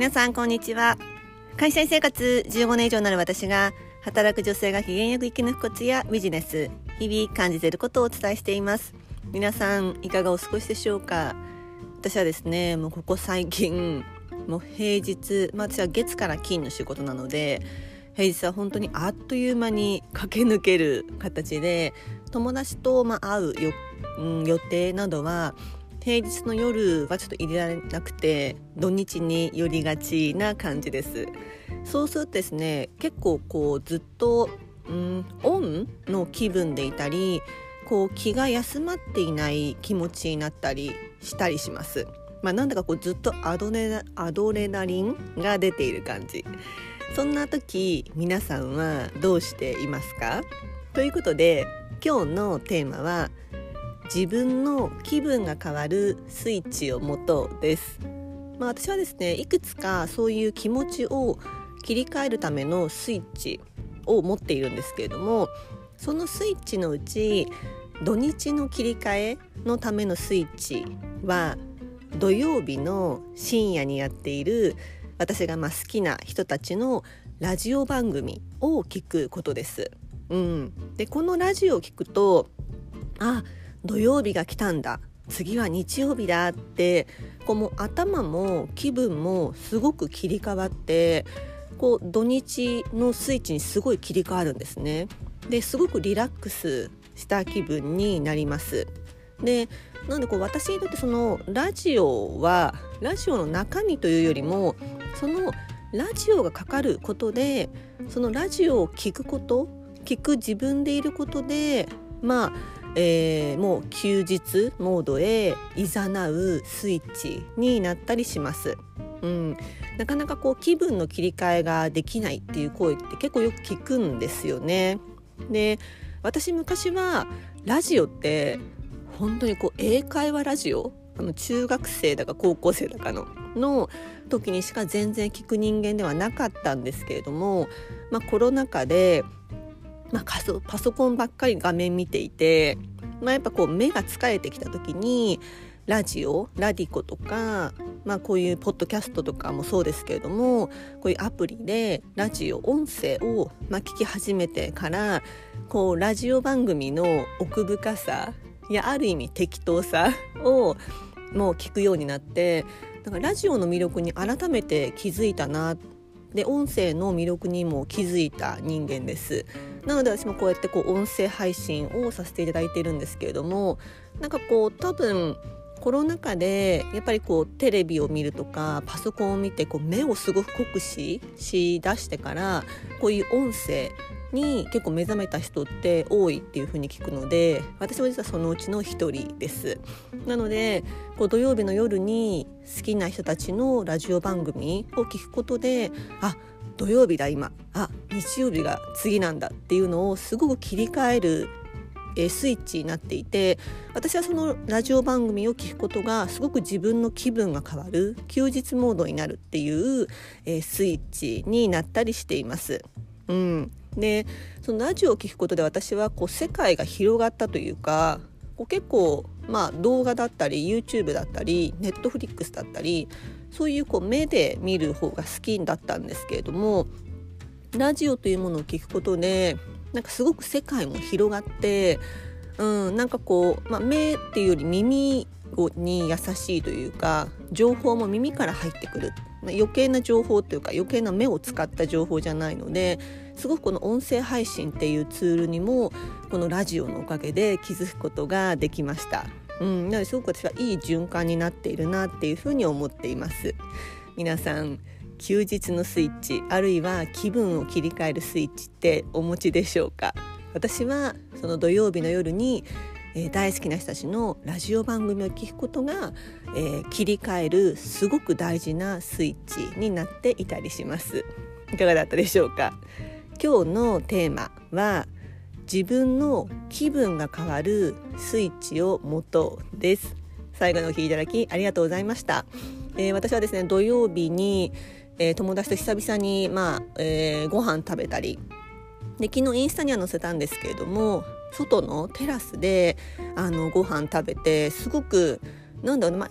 皆さんこんにちは。会社員生活15年以上になる私が働く女性が機嫌よく生き抜くコツやビジネス日々感じていることをお伝えしています。皆さんいかがお過ごしでしょうか？私はですねもうここ最近もう平日、まあ、私は月から金の仕事なので平日は本当にあっという間に駆け抜ける形で友達とま会うよ、うん、予定などは平日の夜はちょっと入れられなくて土日に寄りがちな感じです。そうするとですね結構こうずっと、うん、オンの気分でいたりこう気が休まっていない気持ちになったりしたりします。まあ、なんだかこうずっとアドレアドレナリンが出ている感じ。そんな時皆さんはどうしていますか？ということで今日のテーマは自分の気分が変わるスイッチを持とうです。まあ、私はですねいくつかそういう気持ちを切り替えるためのスイッチを持っているんですけれどもそのスイッチのうち土日の切り替えのためのスイッチは土曜日の深夜にやっている私がまあ好きな人たちのラジオ番組を聞くことです。うん、でこのラジオを聞くとあ土曜日が来たんだ次は日曜日だってこうもう頭も気分もすごく切り替わってこう土日のスイッチにすごい切り替わるんですね。ですごくリラックスした気分になります。でなんでこう私にとってそのラジオはラジオの中身というよりもそのラジオがかかることでそのラジオを聞くこと聞く自分でいることでまあえー、もう休日モードへいざなうスイッチになったりします。うん、なかなかこう気分の切り替えができないっていう声って結構よく聞くんですよね。で私昔はラジオって本当にこう英会話ラジオあの中学生だか高校生だかのの時にしか全然聞く人間ではなかったんですけれども、まあ、コロナ禍でまあ、パソコンばっかり画面見ていて、まあ、やっぱこう目が疲れてきた時にラジオラディコとか、まあ、こういうポッドキャストとかもそうですけれどもこういうアプリでラジオ音声を、まあ、聞き始めてからこうラジオ番組の奥深さやある意味適当さをもう聞くようになってだからラジオの魅力に改めて気づいたなってで音声の魅力にも気づいた人間です。なので私もこうやってこう音声配信をさせていただいてるんですけれどもなんかこう多分コロナ禍でやっぱりこうテレビを見るとかパソコンを見てこう目をすごく酷使しだしてからこういう音声に結構目覚めた人って多いっていう風に聞くので私も実はそのうちの一人ですなのでこう土曜日の夜に好きな人たちのラジオ番組を聞くことであ土曜日だ今あ日曜日が次なんだっていうのをすごく切り替えるえスイッチになっていて私はそのラジオ番組を聞くことがすごく自分の気分が変わる休日モードになるっていう、えスイッチになったりしています。うん、でそのラジオを聴くことで私はこう世界が広がったというかこう結構、まあ、動画だったり YouTube だったり Netflix だったりそういうこう目で見る方が好きだったんですけれどもラジオというものを聞くことでなんかすごく世界も広がって、うん、なんかこう、まあ、目っていうより耳に優しいというか情報も耳から入ってくる余計な情報というか余計な目を使った情報じゃないのですごくこの音声配信っていうツールにもこのラジオのおかげで気づくことができました。うん、なのですごく私はいい循環になっているなっていうふうに思っています。皆さん休日のスイッチあるいは気分を切り替えるスイッチってお持ちでしょうか？私はその土曜日の夜にえー、大好きな人たちのラジオ番組を聞くことが、えー、切り替えるすごく大事なスイッチになっていたりします。いかがだったでしょうか？今日のテーマは自分の気分が変わるスイッチを持とうです。最後のお聞きいただきありがとうございました、えー、私はですね土曜日に、え友達と久々にまあ、えご飯食べたり。で昨日インスタには載せたんですけれども外のテラスであのご飯食べてすごくなんだろう、ま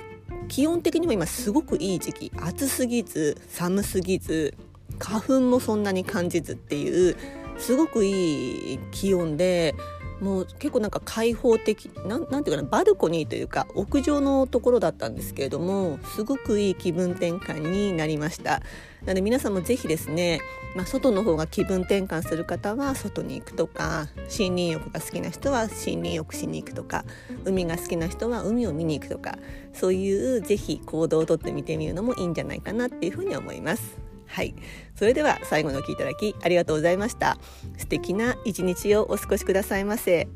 気温的にも今すごくいい時期。暑すぎず寒すぎず花粉もそんなに感じずっていうすごくいい気温でもう結構なんか開放的なんなんていうかなバルコニーというか屋上のところだったんですけれどもすごくいい気分転換になりました。なので皆さんもぜひですね、まあ、外の方が気分転換する方は外に行くとか森林浴が好きな人は森林浴しに行くとか海が好きな人は海を見に行くとかそういうぜひ行動をとってみてみるのもいいんじゃないかなっていうふうに思います。はい。それでは最後のお聴きいただきありがとうございました。素敵な一日をお過ごしくださいませ。